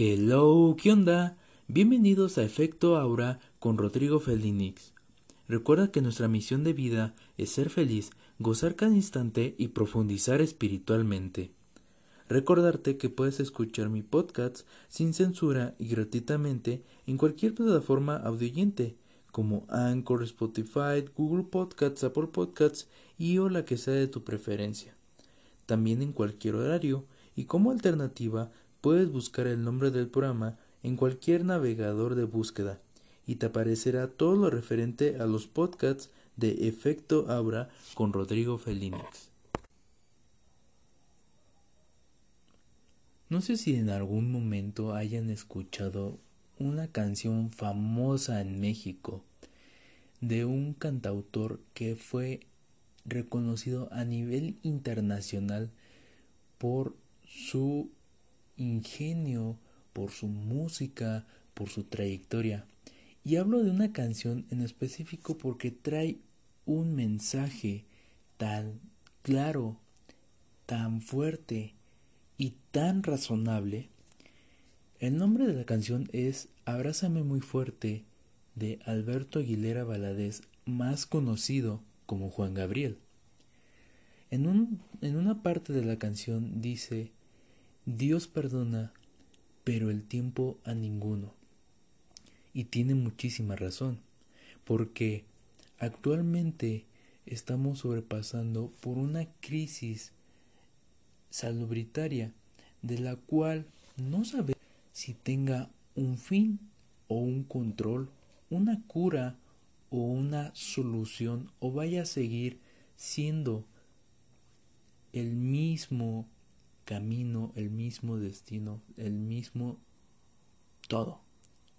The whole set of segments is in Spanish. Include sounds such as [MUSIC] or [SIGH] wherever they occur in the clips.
Hello, ¿qué onda? Bienvenidos a Efecto Aura con Rodrigo Felinix. Recuerda que nuestra misión de vida es ser feliz, gozar cada instante y profundizar espiritualmente. Recordarte que puedes escuchar mi podcast sin censura y gratuitamente en cualquier plataforma audioyente como Anchor, Spotify, Google Podcasts, Apple Podcasts y o la que sea de tu preferencia. También en cualquier horario y como alternativa puedes buscar el nombre del programa en cualquier navegador de búsqueda y te aparecerá todo lo referente a los podcasts de Efecto Aura con Rodrigo Felínix. No sé si en algún momento hayan escuchado una canción famosa en México de un cantautor que fue reconocido a nivel internacional por su ingenio, por su música, por su trayectoria. Y hablo de una canción en específico porque trae un mensaje tan claro, tan fuerte y tan razonable. El nombre de la canción es Abrázame muy fuerte de Alberto Aguilera Valadez, más conocido como Juan Gabriel. En, un, en una parte de la canción dice Dios perdona, pero el tiempo a ninguno. Y tiene muchísima razón, porque actualmente estamos sobrepasando por una crisis salubritaria de la cual no sabemos si tenga un fin o un control, una cura o una solución o vaya a seguir siendo el mismo camino, el mismo destino, el mismo todo.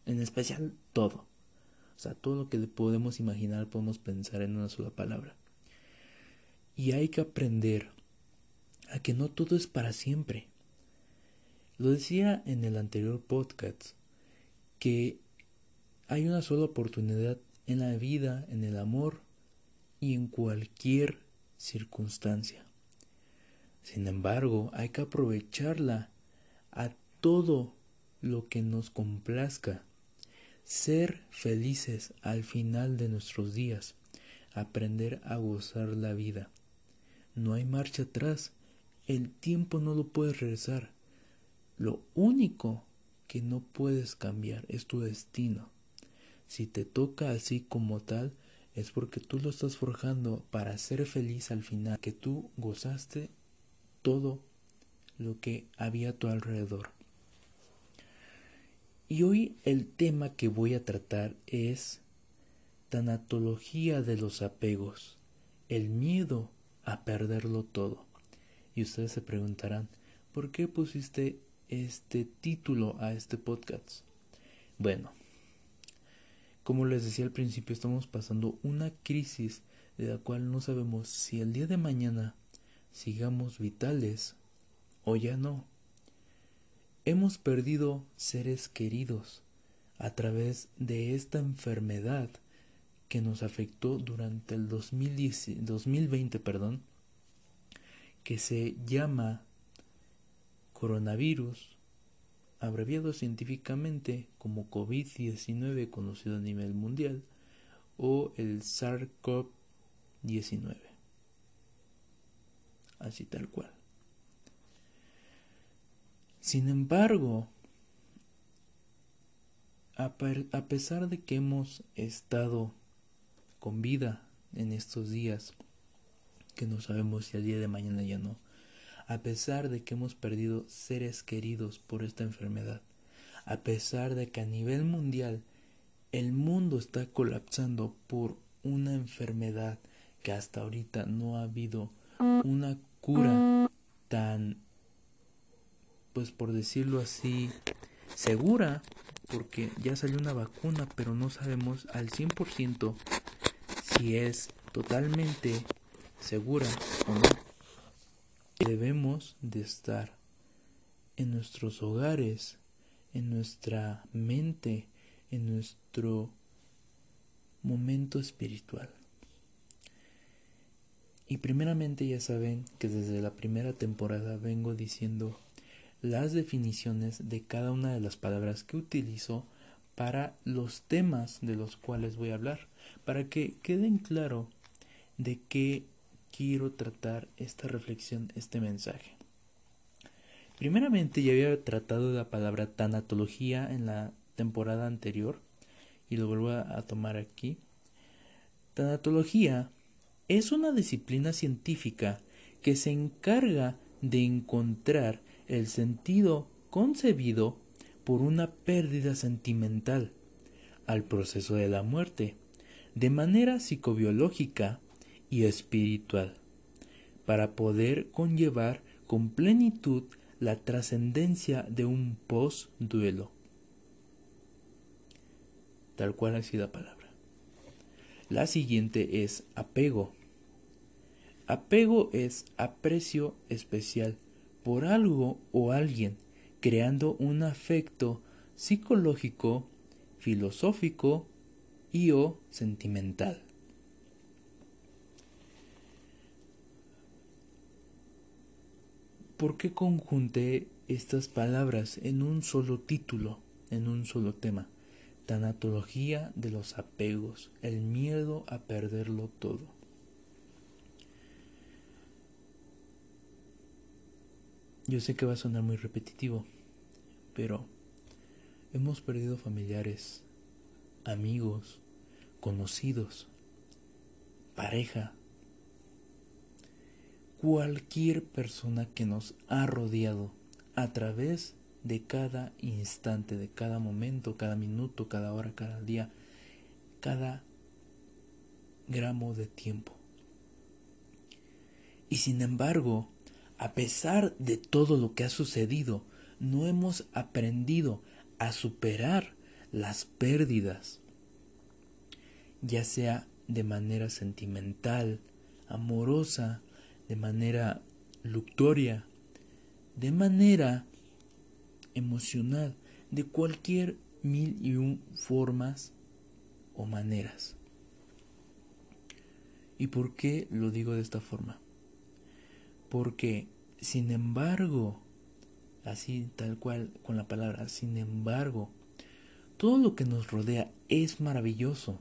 En especial todo. O sea, todo lo que podemos imaginar, podemos pensar en una sola palabra. Y hay que aprender a que no todo es para siempre. Lo decía en el anterior podcast, que hay una sola oportunidad en la vida, en el amor y en cualquier circunstancia. Sin embargo, hay que aprovecharla a todo lo que nos complazca. Ser felices al final de nuestros días. Aprender a gozar la vida. No hay marcha atrás. El tiempo no lo puedes regresar. Lo único que no puedes cambiar es tu destino. Si te toca así como tal, es porque tú lo estás forjando para ser feliz al final, que tú gozaste todo lo que había a tu alrededor. Y hoy el tema que voy a tratar es tanatología de los apegos, el miedo a perderlo todo. Y ustedes se preguntarán, ¿por qué pusiste este título a este podcast? Bueno, como les decía al principio, estamos pasando una crisis de la cual no sabemos si el día de mañana sigamos vitales o ya no. Hemos perdido seres queridos a través de esta enfermedad que nos afectó durante el 2020, perdón, que se llama coronavirus, abreviado científicamente como COVID-19 conocido a nivel mundial, o el SARS-CoV-19 así tal cual. Sin embargo, a, pesar de que hemos estado con vida en estos días, que no sabemos si al día de mañana ya no, a pesar de que hemos perdido seres queridos por esta enfermedad, a pesar de que a nivel mundial el mundo está colapsando por una enfermedad que hasta ahorita no ha habido una cura tan, pues por decirlo así, segura, porque ya salió una vacuna, pero no sabemos al 100% si es totalmente segura o no. Debemos de estar en nuestros hogares, en nuestra mente, en nuestro momento espiritual. Y primeramente ya saben que desde la primera temporada vengo diciendo, las definiciones de cada una de las palabras que utilizo para los temas de los cuales voy a hablar, para que queden claro de qué quiero tratar esta reflexión, este mensaje. Primeramente ya había tratado la palabra tanatología en la temporada anterior y lo vuelvo a, tomar aquí. Tanatología es una disciplina científica que se encarga de encontrar el sentido concebido por una pérdida sentimental al proceso de la muerte, de manera psicobiológica y espiritual, para poder conllevar con plenitud la trascendencia de un post-duelo. Tal cual así la palabra. La siguiente es apego. Apego es aprecio especial por algo o alguien, creando un afecto psicológico, filosófico y o sentimental. ¿Por qué conjunté estas palabras en un solo título, en un solo tema? Tanatología de los apegos, el miedo a perderlo todo. Yo sé que va a sonar muy repetitivo, pero hemos perdido familiares, amigos, conocidos, pareja, cualquier persona que nos ha rodeado a través de cada instante, de cada momento, cada minuto, cada hora, cada día, cada gramo de tiempo. Y sin embargo, a pesar de todo lo que ha sucedido, no hemos aprendido a superar las pérdidas, ya sea de manera sentimental, amorosa, de manera luctoria, de manera emocional, de cualquier mil y un formas o maneras. ¿Y por qué lo digo de esta forma? Porque, sin embargo, así tal cual con la palabra, sin embargo, todo lo que nos rodea es maravilloso.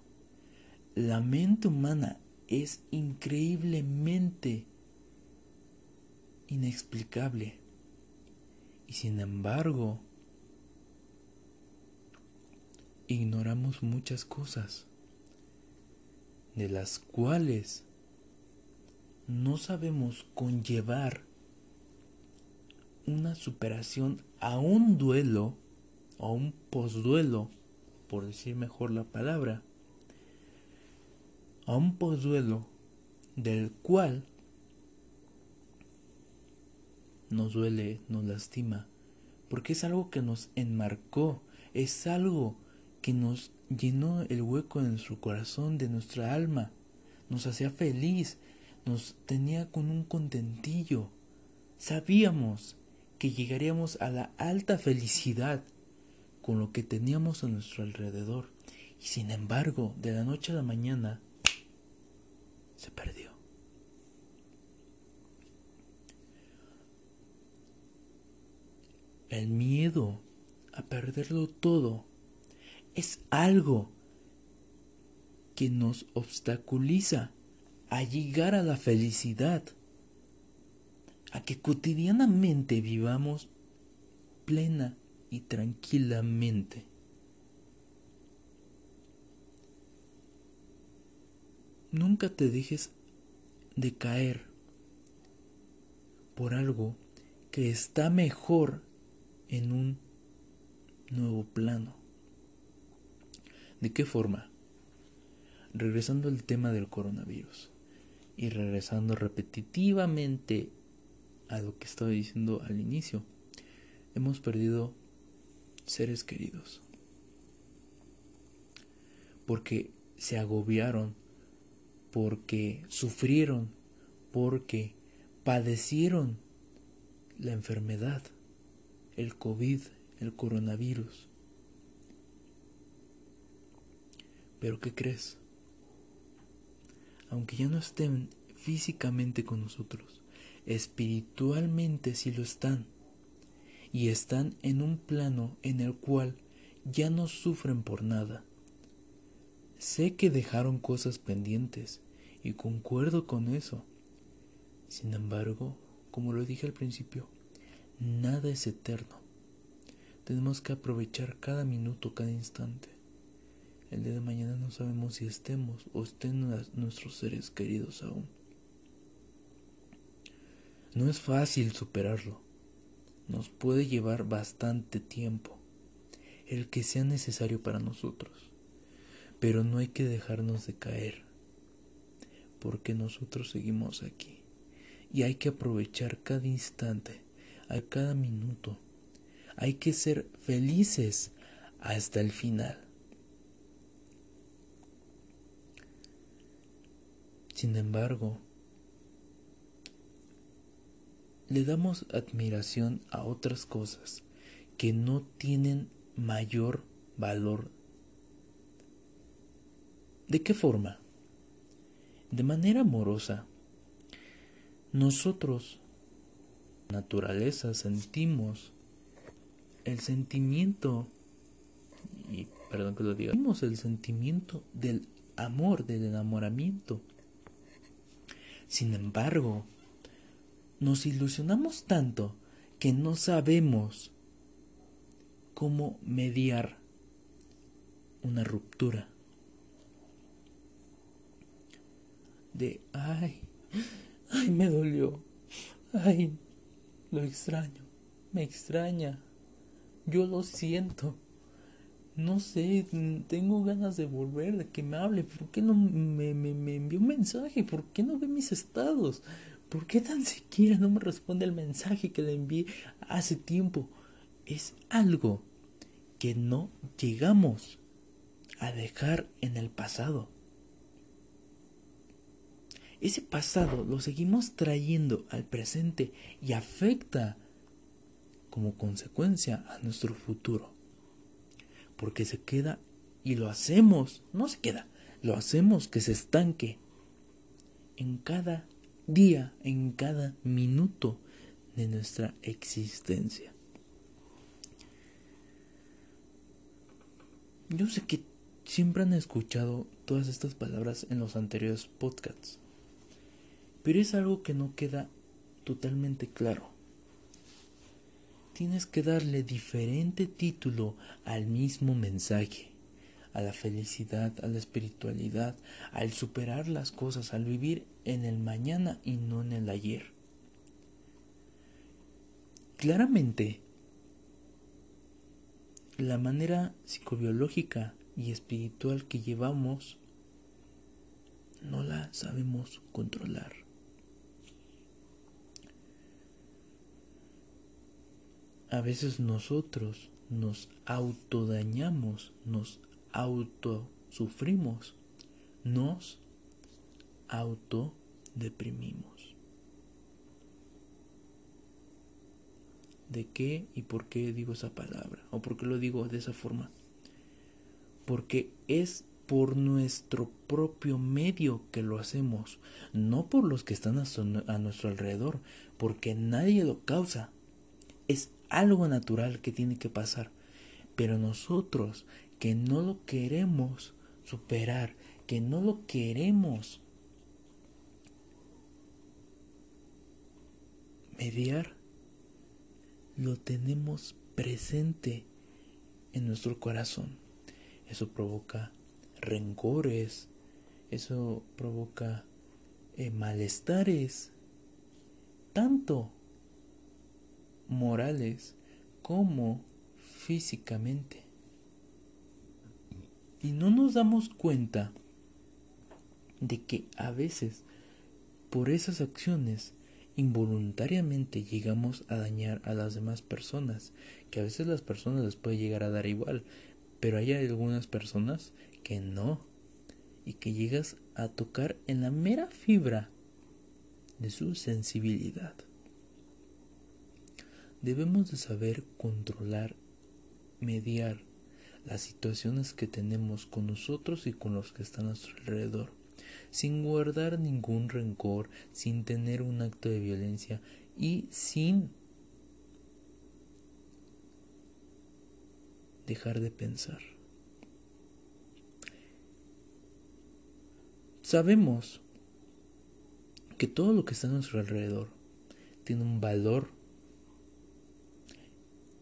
La mente humana es increíblemente inexplicable. Y sin embargo, ignoramos muchas cosas de las cuales no sabemos conllevar una superación a un duelo o un posduelo, por decir mejor la palabra, a un posduelo del cual nos duele, nos lastima, porque es algo que nos enmarcó, es algo que nos llenó el hueco de nuestro corazón, de nuestra alma, nos hacía feliz, nos tenía con un contentillo. Sabíamos que llegaríamos a la alta felicidad con lo que teníamos a nuestro alrededor. Y sin embargo, de la noche a la mañana, se perdió. El miedo a perderlo todo es algo que nos obstaculiza a llegar a la felicidad, a que cotidianamente vivamos plena y tranquilamente. Nunca te dejes de caer por algo que está mejor en un nuevo plano. ¿De qué forma? Regresando al tema del coronavirus y regresando repetitivamente a lo que estaba diciendo al inicio, hemos perdido seres queridos porque se agobiaron, porque sufrieron, porque padecieron la enfermedad el COVID, el coronavirus. Pero ¿qué crees? Aunque ya no estén físicamente con nosotros, espiritualmente sí lo están. y están en un plano en el cual ya no sufren por nada. Sé que dejaron cosas pendientes y concuerdo con eso. Sin embargo, como lo dije al principio, nada es eterno. Tenemos que aprovechar cada minuto, cada instante. El día de mañana no sabemos si estemos o estén nuestros seres queridos aún. No es fácil superarlo. Nos puede llevar bastante tiempo, el que sea necesario para nosotros. Pero no hay que dejarnos de caer, porque nosotros seguimos aquí. Y hay que aprovechar cada instante, a cada minuto. Hay que ser felices hasta el final. Sin embargo, le damos admiración a otras cosas que no tienen mayor valor. ¿De qué forma? De manera amorosa. Nosotros, naturaleza, sentimos el sentimiento, y perdón que lo diga, sentimos el sentimiento del amor, del enamoramiento. Sin embargo, nos ilusionamos tanto que no sabemos cómo mediar una ruptura. De, ay, ay, me dolió, ay, lo extraño, me extraña, yo lo siento. No sé, tengo ganas de volver, de que me hable. ¿Por qué no me, me, me envió un mensaje? ¿Por qué no ve mis estados? ¿Por qué tan siquiera no me responde el mensaje que le envié hace tiempo? Es algo que no llegamos a dejar en el pasado. Ese pasado lo seguimos trayendo al presente y afecta como consecuencia a nuestro futuro. Porque se queda y lo hacemos, no se queda, lo hacemos que se estanque en cada día, en cada minuto de nuestra existencia. Yo sé que siempre han escuchado todas estas palabras en los anteriores podcasts, pero es algo que no queda totalmente claro. Tienes que darle diferente título al mismo mensaje a la felicidad, a la espiritualidad, al superar las cosas, al vivir en el mañana y no en el ayer. Claramente, la manera psicobiológica y espiritual que llevamos no la sabemos controlar. A veces nosotros nos autodañamos, nos autosufrimos, nos autodeprimimos. ¿De qué y por qué digo esa palabra? ¿O por qué lo digo de esa forma? Porque es por nuestro propio medio que lo hacemos, no por los que están a, nuestro alrededor, porque nadie lo causa. Algo natural que tiene que pasar. Pero nosotros que no lo queremos superar, que no lo queremos mediar, lo tenemos presente en nuestro corazón. Eso provoca rencores, eso provoca eh, malestares, tanto morales como físicamente. Y no nos damos cuenta de que a veces por esas acciones involuntariamente llegamos a dañar a las demás personas, que a veces las personas les puede llegar a dar igual, pero hay algunas personas que no, y que llegas a tocar en la mera fibra de su sensibilidad. Debemos de saber controlar, mediar las situaciones que tenemos con nosotros y con los que están a nuestro alrededor, sin guardar ningún rencor, sin tener un acto de violencia y sin dejar de pensar. Sabemos que todo lo que está a nuestro alrededor tiene un valor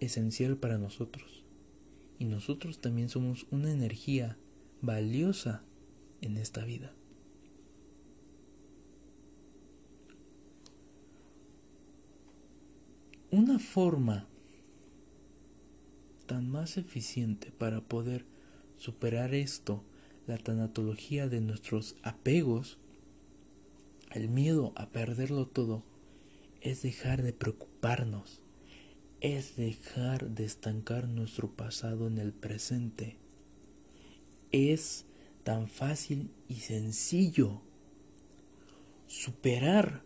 esencial para nosotros. Y nosotros también somos una energía valiosa en esta vida. Una forma tan más eficiente para poder superar esto, la tanatología de nuestros apegos, el miedo a perderlo todo, es dejar de preocuparnos, es dejar de estancar nuestro pasado en el presente. Es tan fácil y sencillo superar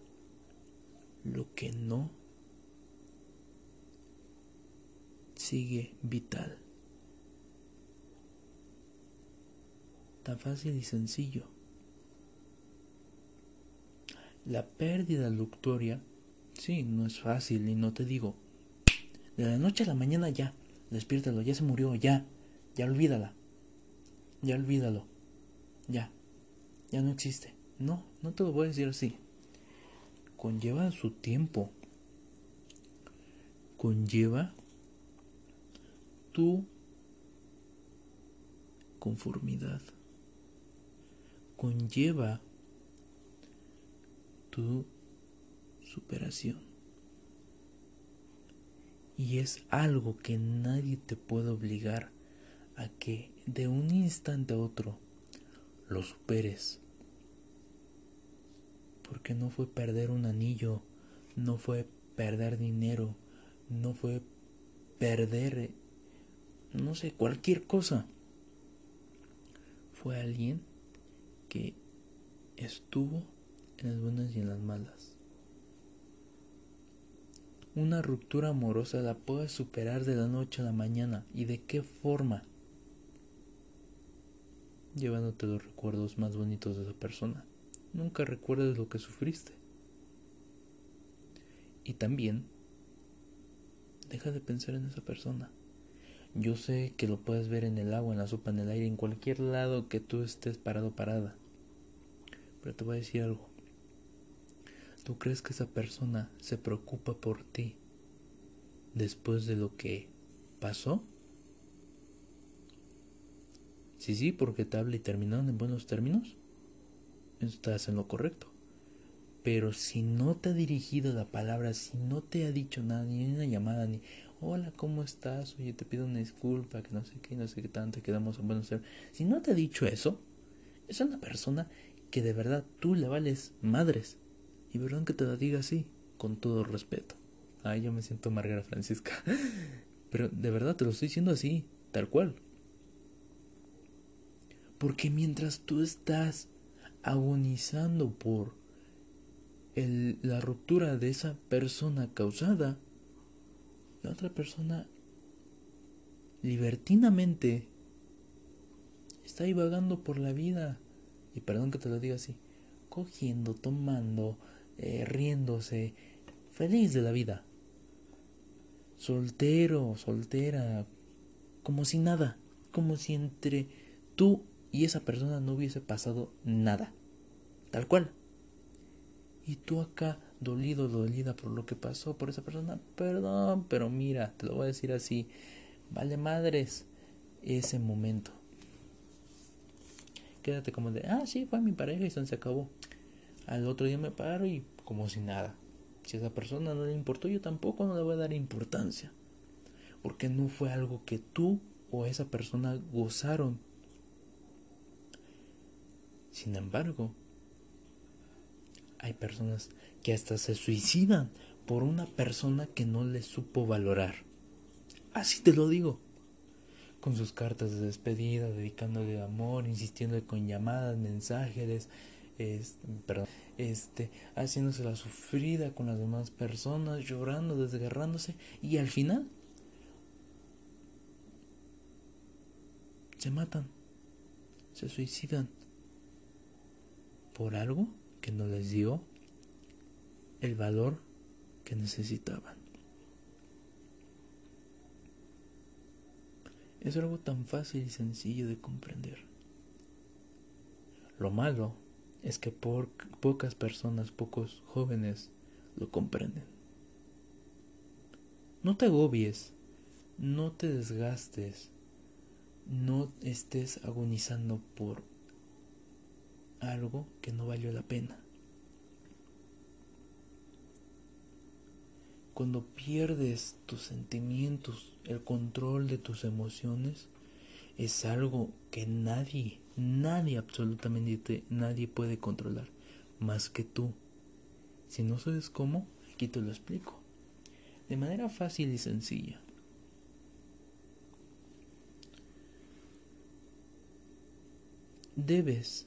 lo que no sigue vital. Tan fácil y sencillo. La pérdida luctoria, sí, no es fácil y no te digo, de la noche a la mañana ya, despiértalo, ya se murió, ya, ya olvídala, ya olvídalo, ya, ya no existe. No, no te lo voy a decir así. Conlleva su tiempo. Conlleva tu conformidad. Conlleva tu superación. Y es algo que nadie te puede obligar a que de un instante a otro lo superes. Porque no fue perder un anillo, no fue perder dinero, no fue perder, no sé, cualquier cosa. Fue alguien que estuvo en las buenas y en las malas. Una ruptura amorosa la puedes superar de la noche a la mañana. ¿Y de qué forma? Llevándote los recuerdos más bonitos de esa persona. Nunca recuerdes lo que sufriste. Y también, deja de pensar en esa persona. Yo sé que lo puedes ver en el agua, en la sopa, en el aire, en cualquier lado que tú estés parado parada. Pero te voy a decir algo. ¿Tú crees que esa persona se preocupa por ti después de lo que pasó? Sí, sí, porque te habla y terminaron en buenos términos. Estás en lo correcto. Pero si no te ha dirigido la palabra, si no te ha dicho nada, ni una llamada, ni hola, ¿cómo estás? Oye, te pido una disculpa, que no sé qué, no sé qué tanto, quedamos en buenos términos. Si no te ha dicho eso, es una persona que de verdad tú le vales madres. Y perdón que te lo diga así, con todo respeto. Ay, yo me siento Margarita Francisca. [LAUGHS] Pero de verdad te lo estoy diciendo así, tal cual. Porque mientras tú estás agonizando por el, la ruptura de esa persona causada, la otra persona libertinamente está vagando por la vida. Y perdón que te lo diga así, cogiendo, tomando, eh, riéndose, feliz de la vida. Soltero, soltera, como si nada, como si entre tú y esa persona no hubiese pasado nada. Tal cual. Y tú acá, dolido, dolida por lo que pasó por esa persona, perdón, pero mira, te lo voy a decir así, vale madres ese momento. Quédate como de, ah, sí, fue mi pareja y se acabó. Al otro día me paro y como si nada. Si a esa persona no le importó, yo tampoco no le voy a dar importancia. Porque no fue algo que tú o esa persona gozaron. Sin embargo, hay personas que hasta se suicidan por una persona que no les supo valorar. Así te lo digo. Con sus cartas de despedida, dedicándole amor, insistiendo con llamadas, mensajes, este, perdón, este, haciéndose la sufrida con las demás personas, llorando, desgarrándose y al final se matan, se suicidan por algo que no les dio el valor que necesitaban. Es algo tan fácil y sencillo de comprender. Lo malo es que por, pocas personas, pocos jóvenes lo comprenden. No te agobies, no te desgastes, no estés agonizando por algo que no valió la pena. Cuando pierdes tus sentimientos, el control de tus emociones, es algo que nadie, nadie, absolutamente nadie puede controlar, más que tú. Si no sabes cómo, aquí te lo explico. De manera fácil y sencilla. Debes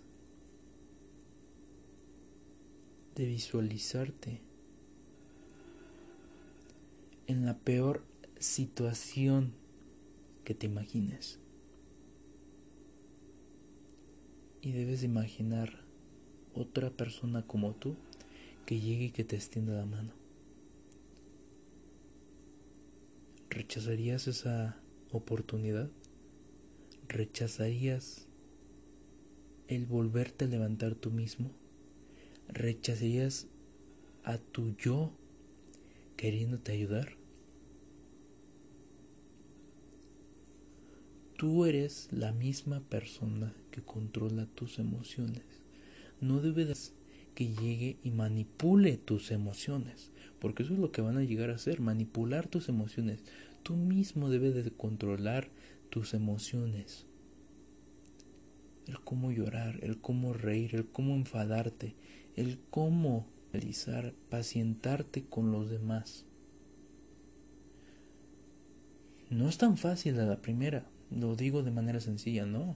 de visualizarte en la peor situación que te imagines. Y debes imaginar otra persona como tú que llegue y que te extienda la mano. ¿Rechazarías esa oportunidad? ¿Rechazarías el volverte a levantar tú mismo? ¿Rechazarías a tu yo queriéndote ayudar? Tú eres la misma persona que controla tus emociones. No debes que llegue y manipule tus emociones, porque eso es lo que van a llegar a hacer, manipular tus emociones. Tú mismo debes de controlar tus emociones. El cómo llorar, el cómo reír, el cómo enfadarte, el cómo realizar, pacientarte con los demás. No es tan fácil a la primera, lo digo de manera sencilla, no.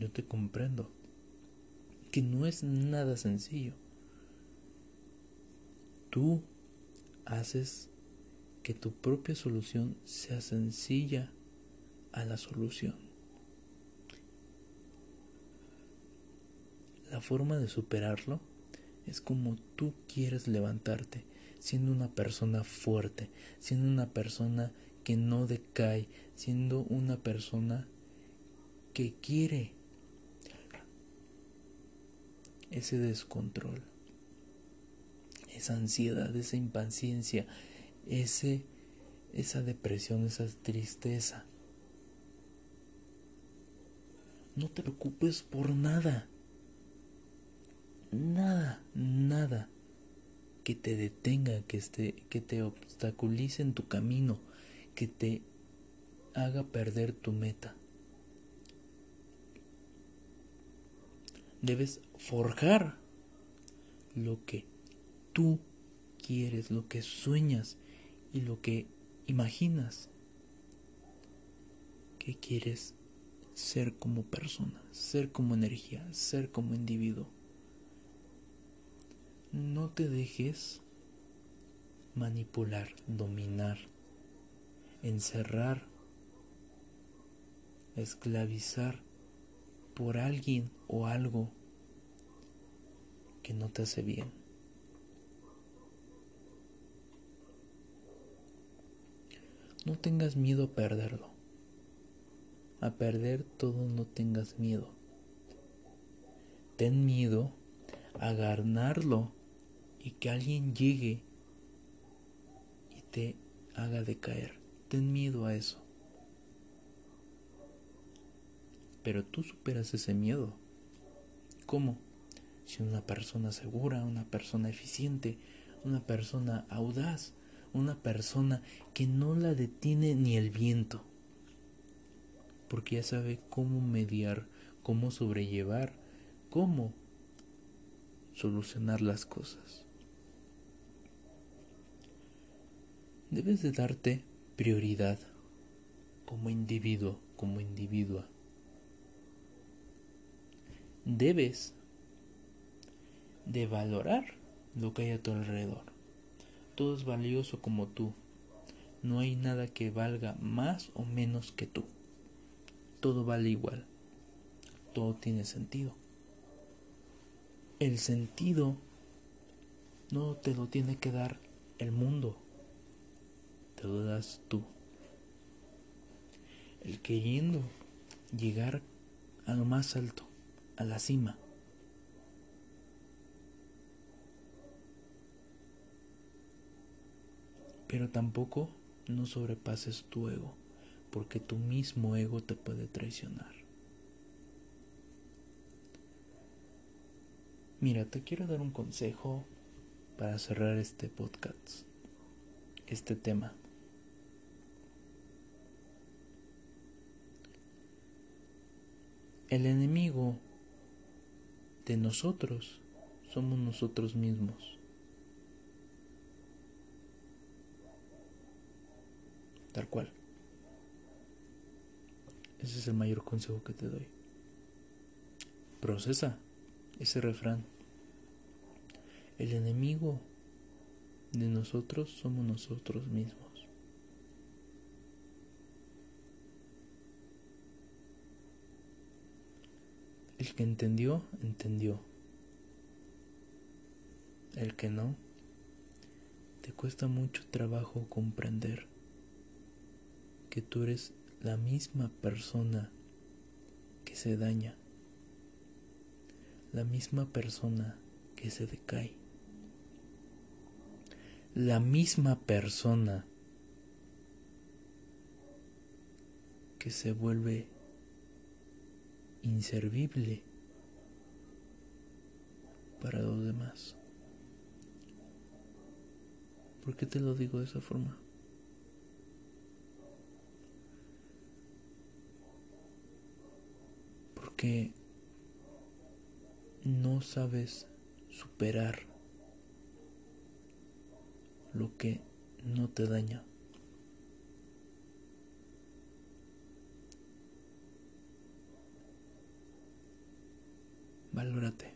Yo te comprendo que no es nada sencillo. Tú haces que tu propia solución sea sencilla a la solución. La forma de superarlo es como tú quieres levantarte, siendo una persona fuerte, siendo una persona que no decae, siendo una persona que quiere ese descontrol, esa ansiedad, esa impaciencia, ese, esa depresión, esa tristeza. No te preocupes por nada nada, nada que te detenga, que, que te obstaculice en tu camino, que te haga perder tu meta. Debes forjar lo que tú quieres, lo que sueñas y lo que imaginas que quieres ser como persona, ser como energía, ser como individuo. No te dejes manipular, dominar, encerrar, esclavizar por alguien o algo que no te hace bien. No tengas miedo a perderlo. A perder todo no tengas miedo. Ten miedo a ganarlo y que alguien llegue y te haga decaer. Ten miedo a eso. Pero tú superas ese miedo. ¿Cómo? Si una persona segura, una persona eficiente, una persona audaz, una persona que no la detiene ni el viento. Porque ya sabe cómo mediar, cómo sobrellevar, cómo solucionar las cosas. debes de darte prioridad como individuo, como individua. Debes de valorar lo que hay a tu alrededor. Todo es valioso como tú. No hay nada que valga más o menos que tú. Todo vale igual. Todo tiene sentido. El sentido no te lo tiene que dar el mundo te lo das tú. el queriendo llegar a lo más alto, a la cima. Pero tampoco no sobrepases tu ego, porque tu mismo ego te puede traicionar. Mira, te quiero dar un consejo para cerrar este podcast, este tema. El enemigo de nosotros somos nosotros mismos. Tal cual. Ese es el mayor consejo que te doy. Procesa ese refrán. El enemigo de nosotros somos nosotros mismos. El que entendió, entendió. El que no, te cuesta mucho trabajo comprender que tú eres la misma persona que se daña, la misma persona que se decae, la misma persona que se vuelve inservible para los demás. ¿Por qué te lo digo de esa forma? Porque no sabes superar lo que no te daña. Valórate,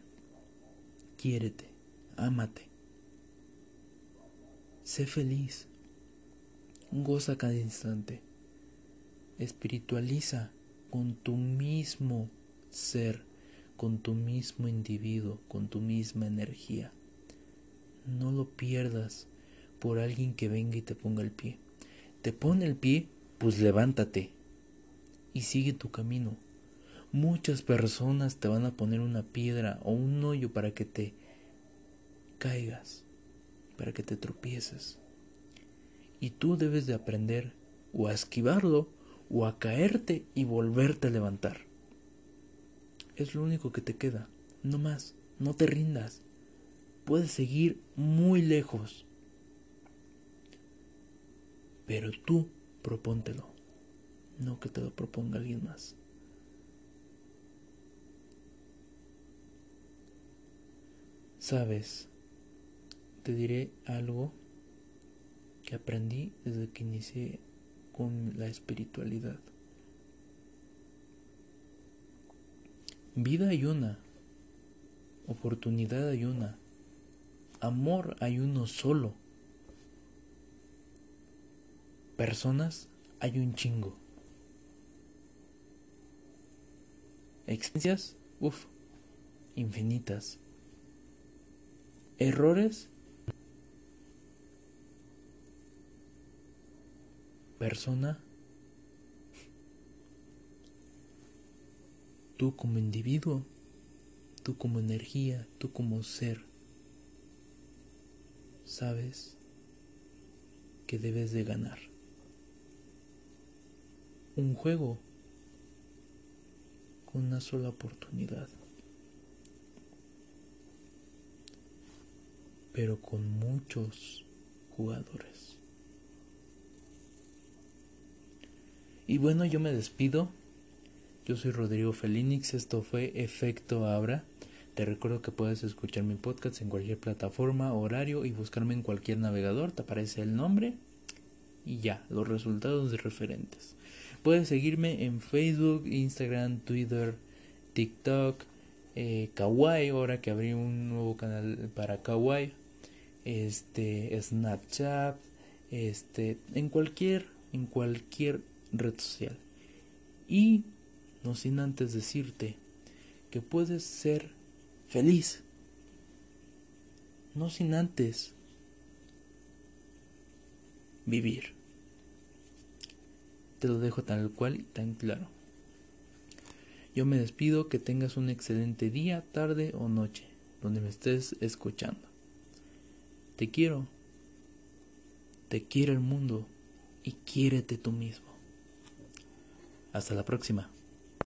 quiérete, ámate, sé feliz, goza cada instante, espiritualiza con tu mismo ser, con tu mismo individuo, con tu misma energía. No lo pierdas por alguien que venga y te ponga el pie. Te pone el pie, pues levántate y sigue tu camino. Muchas personas te van a poner una piedra o un hoyo para que te caigas, para que te tropieces. Y tú debes de aprender o a esquivarlo o a caerte y volverte a levantar. Es lo único que te queda, no más, no te rindas. Puedes seguir muy lejos. Pero tú propóntelo, no que te lo proponga alguien más. Sabes, te diré algo que aprendí desde que inicié con la espiritualidad. Vida hay una, oportunidad hay una, amor hay uno solo, personas hay un chingo, experiencias, uff, infinitas. Errores. Persona. Tú como individuo. Tú como energía. Tú como ser. Sabes que debes de ganar. Un juego con una sola oportunidad. Pero con muchos jugadores. Y bueno, yo me despido. Yo soy Rodrigo Felinix, esto fue Efecto Abra. Te recuerdo que puedes escuchar mi podcast en cualquier plataforma, horario y buscarme en cualquier navegador. Te aparece el nombre y ya, los resultados de referentes. Puedes seguirme en Facebook, Instagram, Twitter, TikTok, eh, Kawaii, ahora que abrí un nuevo canal para Kawaii este, Snapchat, este, en cualquier, en cualquier red social. Y no sin antes decirte que puedes ser feliz. No sin antes vivir. te lo dejo tal cual y tan claro. Yo me despido, que tengas un excelente día, tarde o noche, donde me estés escuchando. Te quiero, te quiere el mundo y quiérete tú mismo. Hasta la próxima.